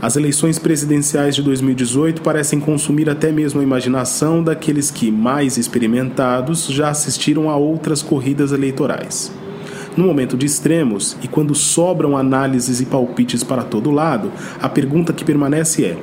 As eleições presidenciais de 2018 parecem consumir até mesmo a imaginação daqueles que, mais experimentados, já assistiram a outras corridas eleitorais. No momento de extremos e quando sobram análises e palpites para todo lado, a pergunta que permanece é: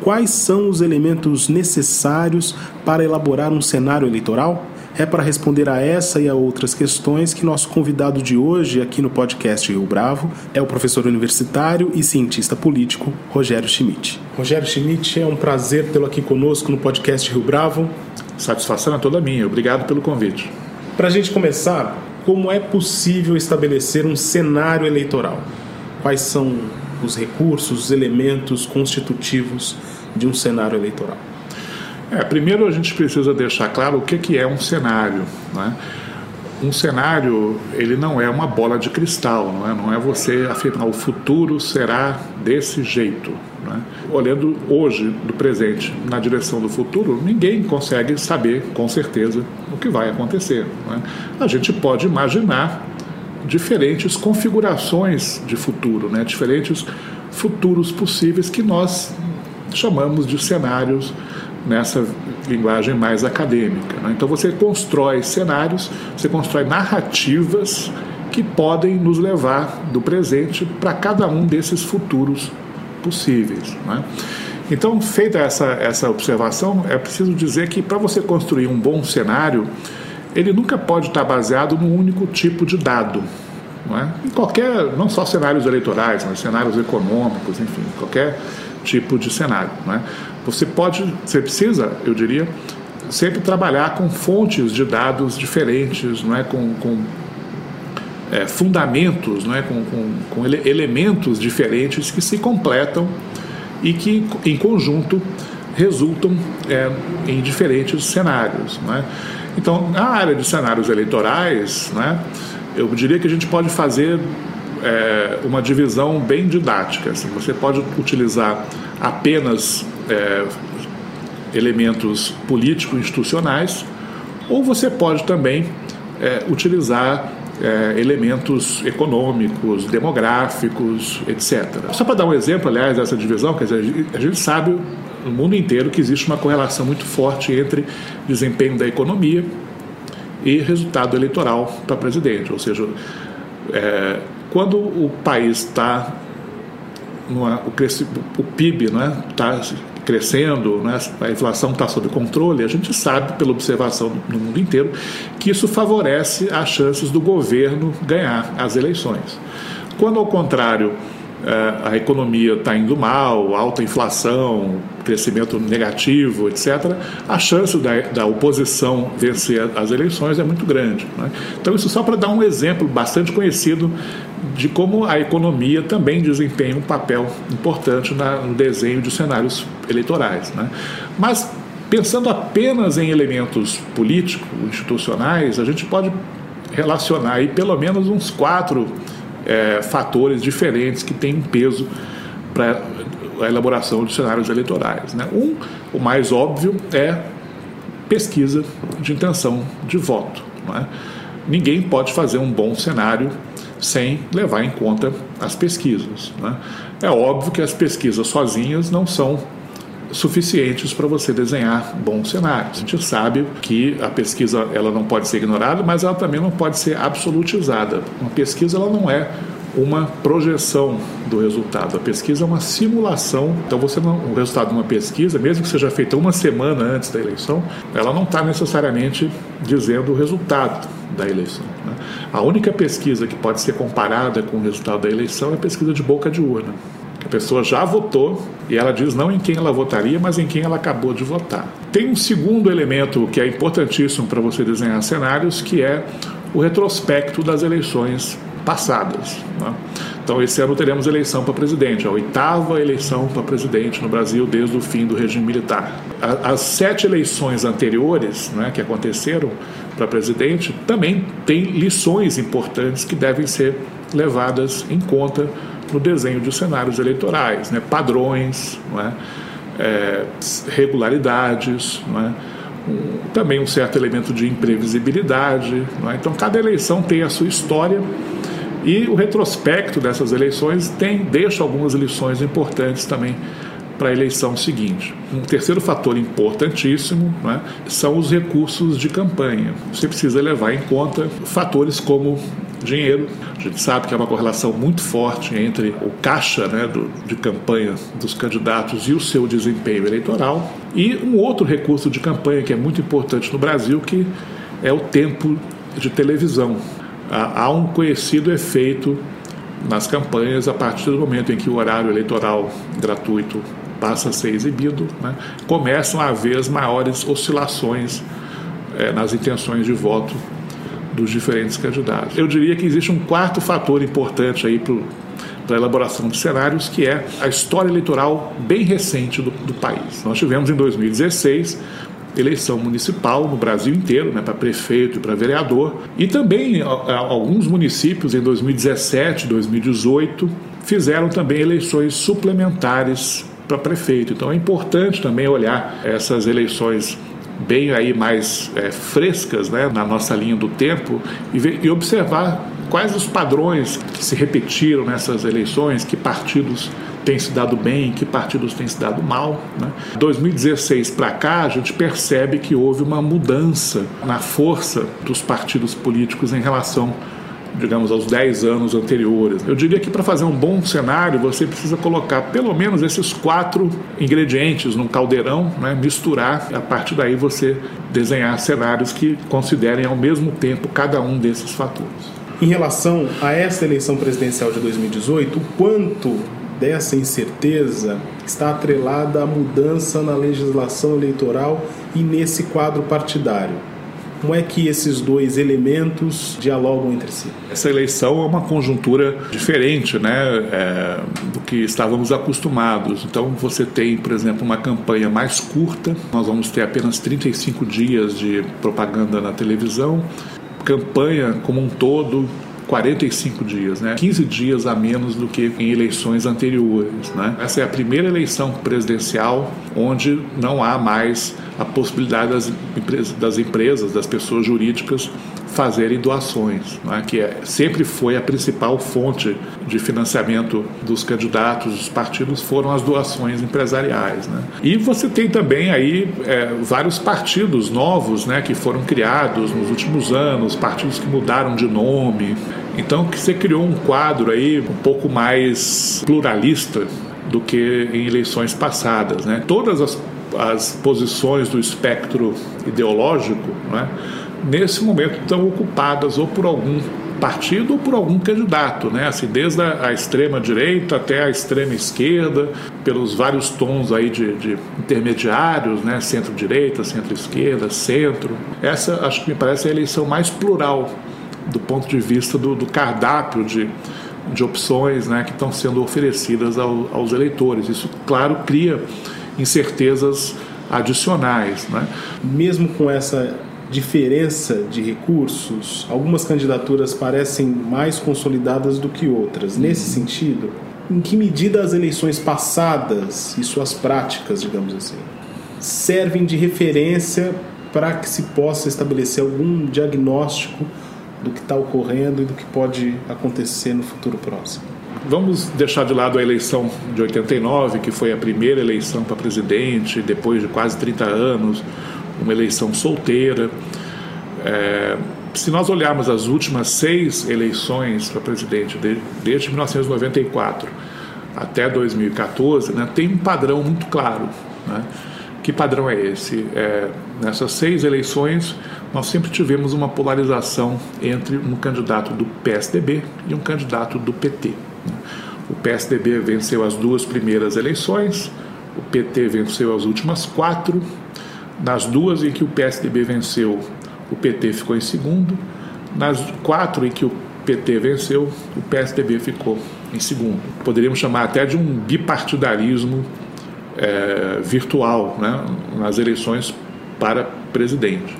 quais são os elementos necessários para elaborar um cenário eleitoral? É para responder a essa e a outras questões que nosso convidado de hoje, aqui no podcast Rio Bravo, é o professor universitário e cientista político Rogério Schmidt. Rogério Schmidt, é um prazer tê-lo aqui conosco no podcast Rio Bravo. Satisfação é toda minha. Obrigado pelo convite. Para a gente começar, como é possível estabelecer um cenário eleitoral? Quais são os recursos, os elementos constitutivos de um cenário eleitoral? É, primeiro a gente precisa deixar claro o que, que é um cenário. Né? Um cenário ele não é uma bola de cristal, não é, não é você afirmar o futuro será desse jeito. Né? Olhando hoje do presente na direção do futuro, ninguém consegue saber com certeza o que vai acontecer. Né? A gente pode imaginar diferentes configurações de futuro, né? diferentes futuros possíveis que nós chamamos de cenários nessa linguagem mais acadêmica. Né? Então você constrói cenários, você constrói narrativas que podem nos levar do presente para cada um desses futuros possíveis. Né? Então, feita essa, essa observação, é preciso dizer que para você construir um bom cenário, ele nunca pode estar baseado num único tipo de dado. Não é? Em qualquer, não só cenários eleitorais, mas cenários econômicos, enfim, qualquer tipo de cenário. Não é? Você pode, você precisa, eu diria, sempre trabalhar com fontes de dados diferentes, não é? com, com é, fundamentos, não é? com, com, com ele, elementos diferentes que se completam e que, em conjunto, resultam é, em diferentes cenários. Não é? Então, na área de cenários eleitorais, né, eu diria que a gente pode fazer é, uma divisão bem didática. Assim, você pode utilizar apenas é, elementos político-institucionais, ou você pode também é, utilizar é, elementos econômicos, demográficos, etc. Só para dar um exemplo, aliás, dessa divisão, quer dizer, a gente sabe no mundo inteiro que existe uma correlação muito forte entre desempenho da economia e resultado eleitoral para presidente, ou seja, é, quando o país está o, o PIB está né, tá crescendo, né, a inflação está sob controle, a gente sabe, pela observação no mundo inteiro, que isso favorece as chances do governo ganhar as eleições. Quando, ao contrário, a economia está indo mal, alta inflação, crescimento negativo, etc., a chance da, da oposição vencer as eleições é muito grande. Né? Então, isso só para dar um exemplo bastante conhecido de como a economia também desempenha um papel importante na, no desenho de cenários eleitorais. Né? Mas, pensando apenas em elementos políticos, institucionais, a gente pode relacionar aí pelo menos uns quatro é, fatores diferentes que têm peso para a elaboração de cenários eleitorais. Né? Um, o mais óbvio, é pesquisa de intenção de voto. É? Ninguém pode fazer um bom cenário sem levar em conta as pesquisas. Né? É óbvio que as pesquisas sozinhas não são suficientes para você desenhar bons cenários. A gente sabe que a pesquisa ela não pode ser ignorada, mas ela também não pode ser absolutizada. Uma pesquisa ela não é uma projeção do resultado. A pesquisa é uma simulação. Então, você não, o resultado de uma pesquisa, mesmo que seja feita uma semana antes da eleição, ela não está necessariamente dizendo o resultado da eleição. Né? A única pesquisa que pode ser comparada com o resultado da eleição é a pesquisa de boca de urna. A pessoa já votou e ela diz não em quem ela votaria, mas em quem ela acabou de votar. Tem um segundo elemento que é importantíssimo para você desenhar cenários, que é o retrospecto das eleições passadas. Né? Então, esse ano teremos eleição para presidente, a oitava eleição para presidente no Brasil desde o fim do regime militar. As sete eleições anteriores né, que aconteceram para presidente também têm lições importantes que devem ser levadas em conta no desenho de cenários eleitorais, né? padrões, é? É, regularidades, é? um, também um certo elemento de imprevisibilidade. É? Então, cada eleição tem a sua história e o retrospecto dessas eleições tem deixa algumas lições importantes também para a eleição seguinte. Um terceiro fator importantíssimo né, são os recursos de campanha. Você precisa levar em conta fatores como dinheiro. A gente sabe que há uma correlação muito forte entre o caixa né, do, de campanha dos candidatos e o seu desempenho eleitoral. E um outro recurso de campanha que é muito importante no Brasil, que é o tempo de televisão. Há um conhecido efeito nas campanhas a partir do momento em que o horário eleitoral gratuito passa a ser exibido, né, começam a haver as maiores oscilações é, nas intenções de voto dos diferentes candidatos. Eu diria que existe um quarto fator importante aí para a elaboração de cenários, que é a história eleitoral bem recente do, do país. Nós tivemos em 2016 eleição municipal no Brasil inteiro, né, para prefeito e para vereador, e também alguns municípios em 2017, 2018 fizeram também eleições suplementares para prefeito. Então é importante também olhar essas eleições bem aí mais é, frescas né, na nossa linha do tempo e, ver, e observar quais os padrões que se repetiram nessas eleições, que partidos têm se dado bem, que partidos têm se dado mal. Né? 2016 para cá, a gente percebe que houve uma mudança na força dos partidos políticos em relação digamos, aos 10 anos anteriores. Eu diria que para fazer um bom cenário, você precisa colocar pelo menos esses quatro ingredientes num caldeirão, né, misturar, a partir daí você desenhar cenários que considerem ao mesmo tempo cada um desses fatores. Em relação a esta eleição presidencial de 2018, o quanto dessa incerteza está atrelada à mudança na legislação eleitoral e nesse quadro partidário? Como é que esses dois elementos dialogam entre si? Essa eleição é uma conjuntura diferente né, é, do que estávamos acostumados. Então, você tem, por exemplo, uma campanha mais curta, nós vamos ter apenas 35 dias de propaganda na televisão. Campanha como um todo 45 dias, né? 15 dias a menos do que em eleições anteriores. Né? Essa é a primeira eleição presidencial onde não há mais a possibilidade das das, empresas, das pessoas jurídicas fazerem doações, né? que é, sempre foi a principal fonte de financiamento dos candidatos, dos partidos, foram as doações empresariais. Né? E você tem também aí é, vários partidos novos né, que foram criados nos últimos anos, partidos que mudaram de nome. Então, que você criou um quadro aí um pouco mais pluralista do que em eleições passadas. Né? Todas as, as posições do espectro ideológico, né, nesse momento estão ocupadas ou por algum partido ou por algum candidato, né? Assim, desde a, extrema direita até a extrema esquerda, pelos vários tons aí de, de intermediários, né? Centro-direita, centro-esquerda, centro. Essa acho que me parece a eleição mais plural do ponto de vista do, do cardápio de, de opções, né? Que estão sendo oferecidas ao, aos eleitores. Isso, claro, cria incertezas adicionais, né? Mesmo com essa diferença de recursos, algumas candidaturas parecem mais consolidadas do que outras. Nesse sentido, em que medida as eleições passadas e suas práticas, digamos assim, servem de referência para que se possa estabelecer algum diagnóstico do que está ocorrendo e do que pode acontecer no futuro próximo? Vamos deixar de lado a eleição de 89, que foi a primeira eleição para presidente, depois de quase 30 anos uma eleição solteira. É, se nós olharmos as últimas seis eleições para presidente, de, desde 1994 até 2014, né, tem um padrão muito claro. Né? Que padrão é esse? É, nessas seis eleições, nós sempre tivemos uma polarização entre um candidato do PSDB e um candidato do PT. Né? O PSDB venceu as duas primeiras eleições, o PT venceu as últimas quatro nas duas em que o PSDB venceu, o PT ficou em segundo. Nas quatro em que o PT venceu, o PSDB ficou em segundo. Poderíamos chamar até de um bipartidarismo é, virtual né, nas eleições para presidente.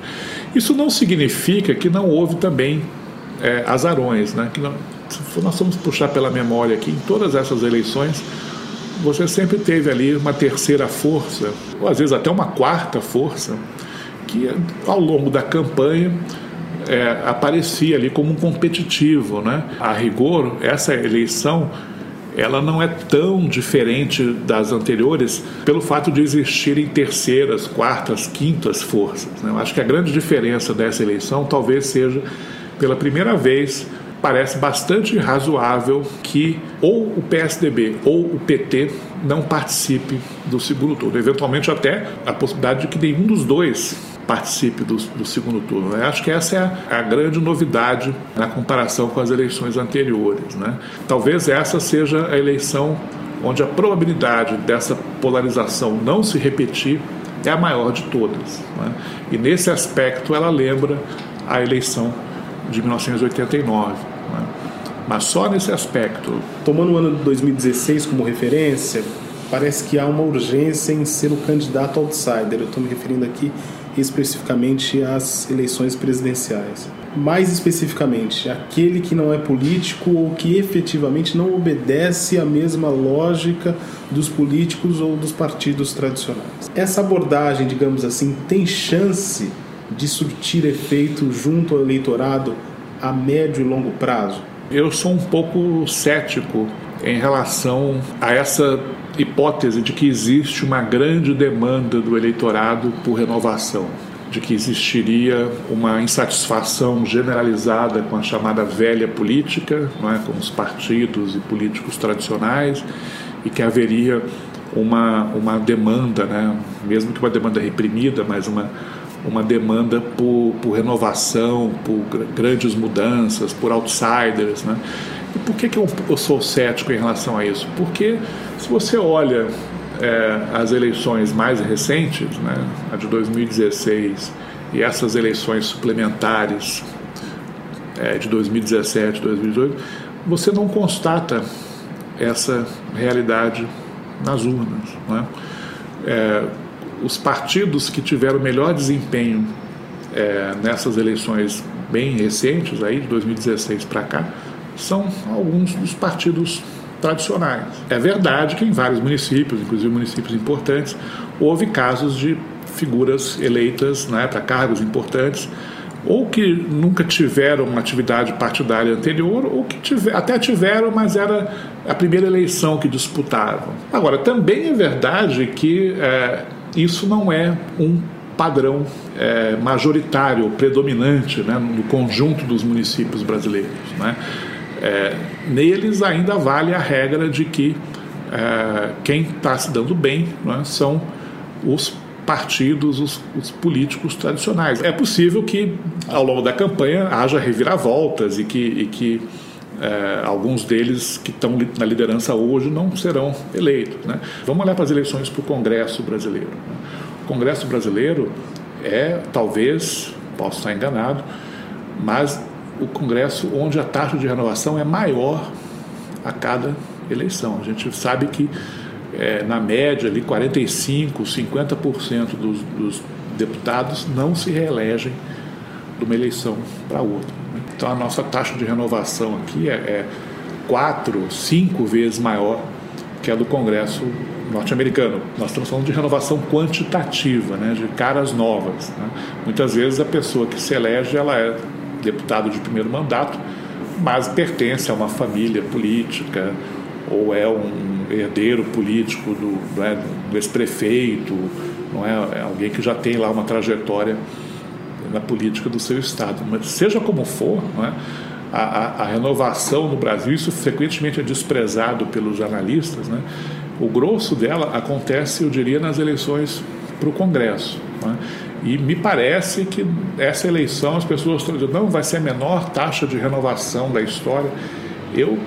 Isso não significa que não houve também é, azarões, né, que não, nós vamos puxar pela memória aqui, em todas essas eleições, você sempre teve ali uma terceira força, ou às vezes até uma quarta força, que ao longo da campanha é, aparecia ali como um competitivo. Né? A rigor, essa eleição ela não é tão diferente das anteriores pelo fato de existirem terceiras, quartas, quintas forças. Né? Eu acho que a grande diferença dessa eleição talvez seja pela primeira vez parece bastante razoável que ou o PSDB ou o PT não participe do segundo turno. Eventualmente até a possibilidade de que nenhum dos dois participe do, do segundo turno. Eu acho que essa é a, a, grande novidade na comparação com as eleições anteriores. Né? Talvez essa seja a eleição onde a probabilidade dessa polarização não se repetir é a maior de todas. Né? E nesse aspecto ela lembra a eleição de 1989 mas só nesse aspecto. Tomando o ano de 2016 como referência, parece que há uma urgência em ser o candidato outsider. Eu estou me referindo aqui especificamente às eleições presidenciais. Mais especificamente, aquele que não é político ou que efetivamente não obedece à mesma lógica dos políticos ou dos partidos tradicionais. Essa abordagem, digamos assim, tem chance de surtir efeito junto ao eleitorado a médio e longo prazo? Eu sou um pouco cético em relação a essa hipótese de que existe uma grande demanda do eleitorado por renovação, de que existiria uma insatisfação generalizada com a chamada velha política, não é, com os partidos e políticos tradicionais, e que haveria uma, uma demanda, né, mesmo que uma demanda reprimida, mas uma uma demanda por, por renovação, por grandes mudanças, por outsiders. Né? E por que, que eu, eu sou cético em relação a isso? Porque se você olha é, as eleições mais recentes, né, a de 2016 e essas eleições suplementares é, de 2017, 2018, você não constata essa realidade nas urnas. Né? É, os partidos que tiveram melhor desempenho é, nessas eleições bem recentes, aí de 2016 para cá, são alguns dos partidos tradicionais. É verdade que em vários municípios, inclusive municípios importantes, houve casos de figuras eleitas né, para cargos importantes, ou que nunca tiveram uma atividade partidária anterior, ou que tiver, até tiveram, mas era a primeira eleição que disputavam. Agora, também é verdade que é, isso não é um padrão é, majoritário, predominante né, no conjunto dos municípios brasileiros. Né? É, neles ainda vale a regra de que é, quem está se dando bem né, são os partidos, os, os, políticos tradicionais. É possível que ao longo da campanha haja reviravoltas e que, e que é, alguns deles que estão na liderança hoje não serão eleitos. Né? Vamos olhar para as eleições para o Congresso brasileiro. Né? O Congresso brasileiro é, talvez, posso estar enganado, mas o Congresso onde a taxa de renovação é maior a cada eleição. A gente sabe que, é, na média, ali 45%, 50% dos, dos deputados não se reelegem de uma eleição para outra. Então a nossa taxa de renovação aqui é, é quatro, cinco vezes maior que a do Congresso norte-americano. Nós estamos falando de renovação quantitativa, né, de caras novas. Né? Muitas vezes a pessoa que se elege ela é deputado de primeiro mandato, mas pertence a uma família política ou é um herdeiro político do, é, do ex-prefeito, não é? é alguém que já tem lá uma trajetória na política do seu Estado. Mas seja como for, é? a, a, a, renovação no Brasil, isso frequentemente é desprezado pelos analistas, né? o grosso dela acontece, eu diria, nas eleições para o Congresso. É? E me parece que essa eleição as pessoas estão dizendo, não, vai ser a menor taxa de renovação da história. Eu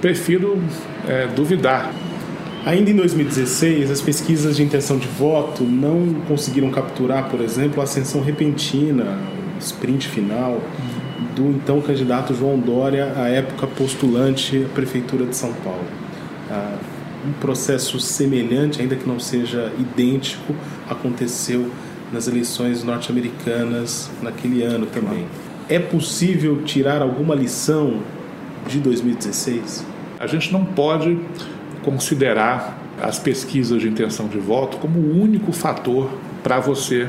prefiro é, duvidar. Ainda em 2016, as pesquisas de intenção de voto não conseguiram capturar, por exemplo, a ascensão repentina, o sprint final do então candidato João Dória, à época postulante à Prefeitura de São Paulo. Ah, um processo semelhante, ainda que não seja idêntico, aconteceu nas eleições norte-americanas naquele ano também. É possível tirar alguma lição de 2016? A gente não pode considerar as pesquisas de intenção de voto como o único fator para você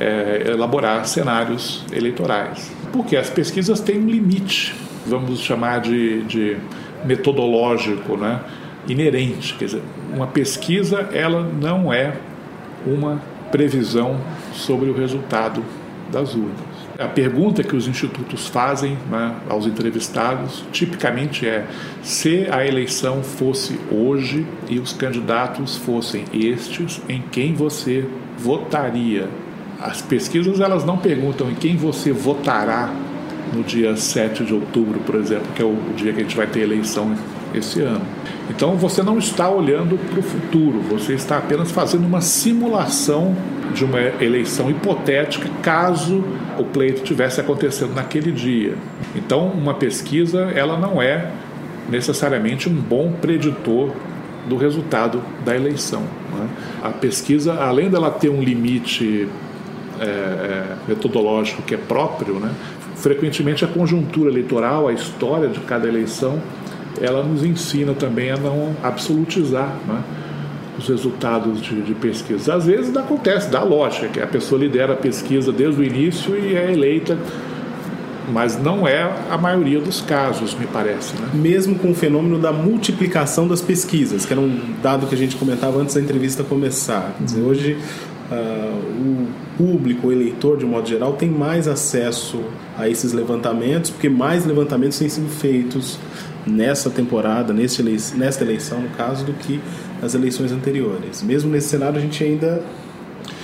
é, elaborar cenários eleitorais. Porque as pesquisas têm um limite, vamos chamar de, de metodológico, né? inerente. Quer dizer, uma pesquisa ela não é uma previsão sobre o resultado das urnas. A pergunta que os institutos fazem né, aos entrevistados tipicamente é: se a eleição fosse hoje e os candidatos fossem estes, em quem você votaria? As pesquisas elas não perguntam em quem você votará no dia 7 de outubro, por exemplo, que é o dia que a gente vai ter eleição esse ano. Então você não está olhando para o futuro, você está apenas fazendo uma simulação de uma eleição hipotética caso o pleito tivesse acontecendo naquele dia. Então uma pesquisa ela não é necessariamente um bom preditor do resultado da eleição. Né? A pesquisa, além dela ter um limite é, é, metodológico que é próprio, né? frequentemente a conjuntura eleitoral, a história de cada eleição ela nos ensina também a não absolutizar né, os resultados de, de pesquisa. Às vezes acontece, dá lógica, que a pessoa lidera a pesquisa desde o início e é eleita, mas não é a maioria dos casos, me parece. Né? Mesmo com o fenômeno da multiplicação das pesquisas, que era um dado que a gente comentava antes da entrevista começar. Quer dizer, hoje uh, o público, o eleitor, de um modo geral, tem mais acesso a esses levantamentos, porque mais levantamentos têm sido feitos nessa temporada, neste nesta eleição, no caso, do que nas eleições anteriores. Mesmo nesse cenário, a gente ainda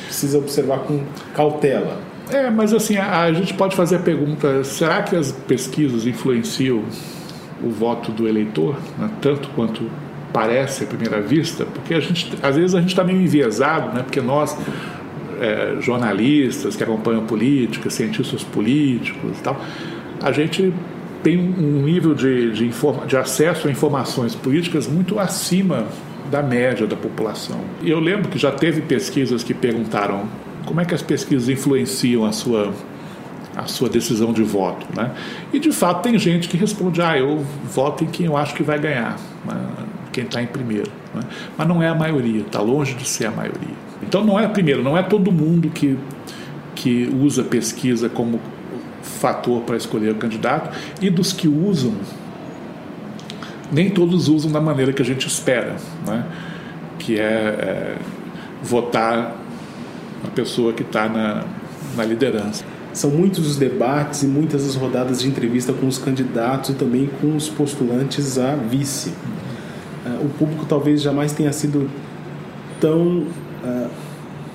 precisa observar com cautela. É, mas assim, a, a gente pode fazer a pergunta: será que as pesquisas influenciam o voto do eleitor, né, tanto quanto parece à primeira vista? Porque a gente, às vezes a gente está meio enviesado, né, porque nós, é, jornalistas que acompanham política, cientistas políticos e tal, a gente tem um nível de, de, de acesso a informações políticas muito acima da média da população. Eu lembro que já teve pesquisas que perguntaram como é que as pesquisas influenciam a sua a sua decisão de voto, né? E de fato tem gente que responde, ah, eu voto em quem eu acho que vai ganhar, né? quem está em primeiro, né? mas não é a maioria, está longe de ser a maioria. Então não é primeiro, não é todo mundo que que usa pesquisa como fator para escolher o candidato e dos que usam, nem todos usam da maneira que a gente espera, né? que é, é votar na pessoa que está na, na liderança. São muitos os debates e muitas as rodadas de entrevista com os candidatos e também com os postulantes a vice. Uhum. O público talvez jamais tenha sido tão uh,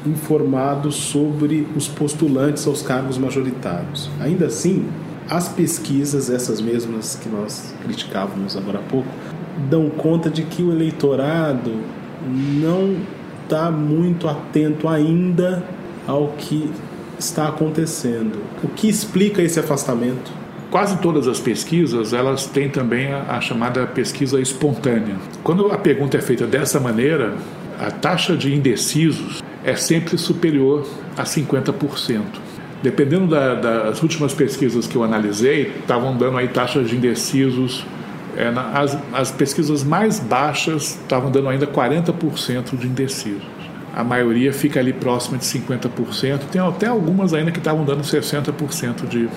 informado sobre os postulantes aos cargos majoritários. Ainda assim, as pesquisas, essas mesmas que nós criticávamos agora há pouco, dão conta de que o eleitorado não está muito atento ainda ao que está acontecendo. O que explica esse afastamento? Quase todas as pesquisas elas têm também a, a chamada pesquisa espontânea. Quando a pergunta é feita dessa maneira, a taxa de indecisos é sempre superior a 50%. Dependendo da, das últimas pesquisas que eu analisei, estavam dando aí taxas de indecisos. É, na, as, as pesquisas mais baixas estavam dando ainda 40% de indecisos. A maioria fica ali próxima de 50%. Tem até algumas ainda que estavam dando 60% de,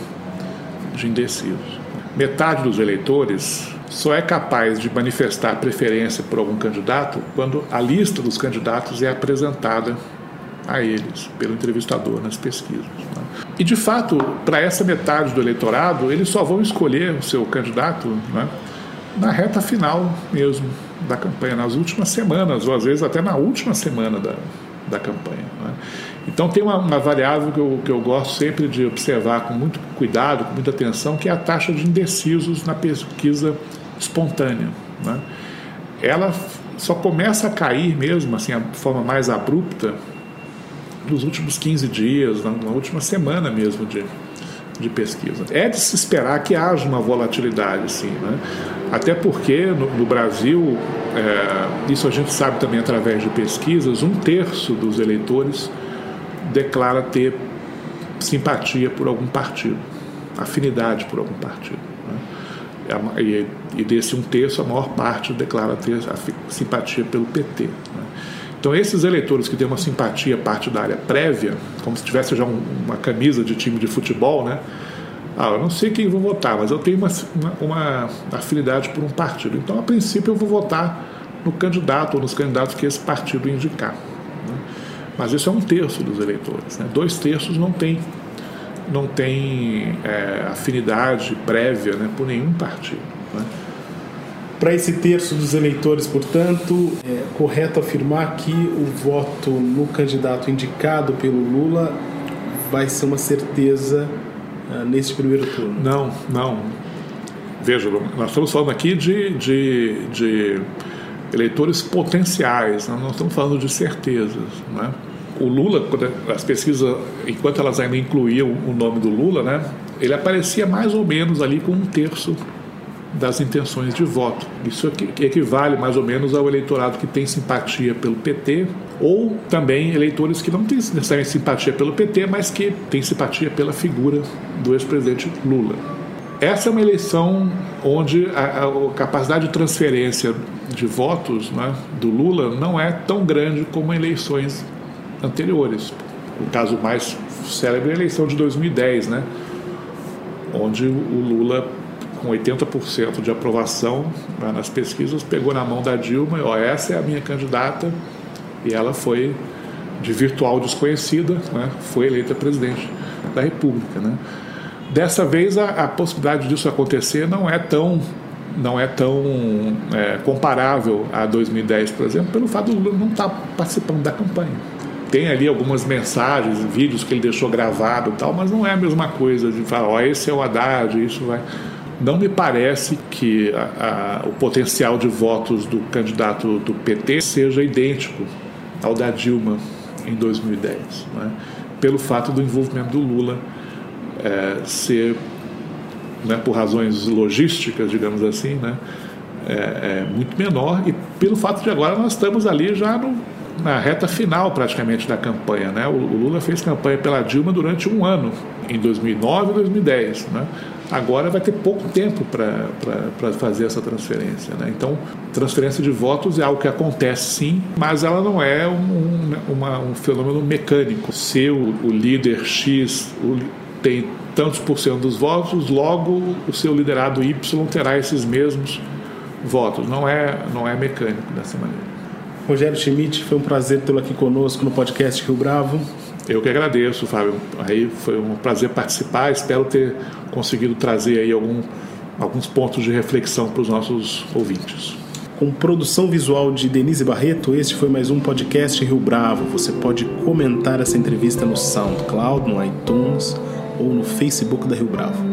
de indecisos. Metade dos eleitores só é capaz de manifestar preferência por algum candidato quando a lista dos candidatos é apresentada a eles pelo entrevistador nas pesquisas. Né? E de fato, para essa metade do eleitorado, eles só vão escolher o seu candidato né, na reta final mesmo da campanha, nas últimas semanas, ou às vezes até na última semana da, da campanha. Né? Então tem uma, uma variável que eu, que eu gosto sempre de observar com muito cuidado, com muita atenção, que é a taxa de indecisos na pesquisa espontânea. Né? Ela só começa a cair mesmo, assim, de forma mais abrupta, nos últimos 15 dias, na, última semana mesmo de, de pesquisa. É de se esperar que haja uma volatilidade, sim, né? até porque no, no Brasil, é, isso a gente sabe também através de pesquisas, um terço dos eleitores declara ter simpatia por algum partido, afinidade por algum partido. Né? E, e, desse um terço, a maior parte declara ter simpatia pelo PT. Né? Então, esses eleitores que têm uma simpatia partidária prévia, como se tivesse já um, uma camisa de time de futebol, né? Ah, eu não sei quem vou votar, mas eu tenho uma, uma, uma afinidade por um partido. Então, a princípio, eu vou votar no candidato ou nos candidatos que esse partido indicar. Né? Mas isso é um terço dos eleitores. Né? Dois terços não tem, não tem é, afinidade prévia né, por nenhum partido. Né? Para esse terço dos eleitores, portanto, é correto afirmar que o voto no candidato indicado pelo Lula vai ser uma certeza uh, nesse primeiro turno? Não, não. Veja, nós estamos falando aqui de, de, de eleitores potenciais, nós não estamos falando de certezas. Né? O Lula, as pesquisas, enquanto elas ainda incluíam o nome do Lula, né, ele aparecia mais ou menos ali com um terço das intenções de voto. Isso equivale mais ou menos ao eleitorado que tem simpatia pelo PT ou também eleitores que não têm necessariamente simpatia pelo PT, mas que têm simpatia pela figura do ex-presidente Lula. Essa é uma eleição onde a, a, capacidade de transferência de votos né, do Lula não é tão grande como em eleições anteriores. O caso mais célebre é a eleição de 2010, né, onde o Lula com 80% de aprovação né, nas pesquisas, pegou na mão da Dilma e, ó, essa é a minha candidata, e ela foi, de virtual desconhecida, né, foi eleita presidente da República. Né. Dessa vez, a, a possibilidade disso acontecer não é tão não é tão é, comparável a 2010, por exemplo, pelo fato do Lula não estar tá participando da campanha. Tem ali algumas mensagens, vídeos que ele deixou gravado e tal, mas não é a mesma coisa de falar, ó, esse é o Haddad, isso vai não me parece que a, a, o potencial de votos do candidato do PT seja idêntico ao da Dilma em 2010, né? pelo fato do envolvimento do Lula é, ser, né, por razões logísticas, digamos assim, né, é, é muito menor e pelo fato de agora nós estamos ali já no, na reta final praticamente da campanha. Né? O, o Lula fez campanha pela Dilma durante um ano, em 2009 e 2010. Né? Agora vai ter pouco tempo para fazer essa transferência. Né? Então, transferência de votos é algo que acontece sim, mas ela não é um, uma, um fenômeno mecânico. Se o, o líder X o, tem tantos por cento dos votos, logo o seu liderado Y terá esses mesmos votos. Não é, não é mecânico dessa maneira. Rogério Schmidt, foi um prazer tê-lo aqui conosco no podcast Rio Bravo. Eu que agradeço, Fábio. Aí foi um prazer participar. Espero ter conseguido trazer aí algum, alguns pontos de reflexão para os nossos ouvintes. Com produção visual de Denise Barreto, este foi mais um podcast Rio Bravo. Você pode comentar essa entrevista no SoundCloud, no iTunes ou no Facebook da Rio Bravo.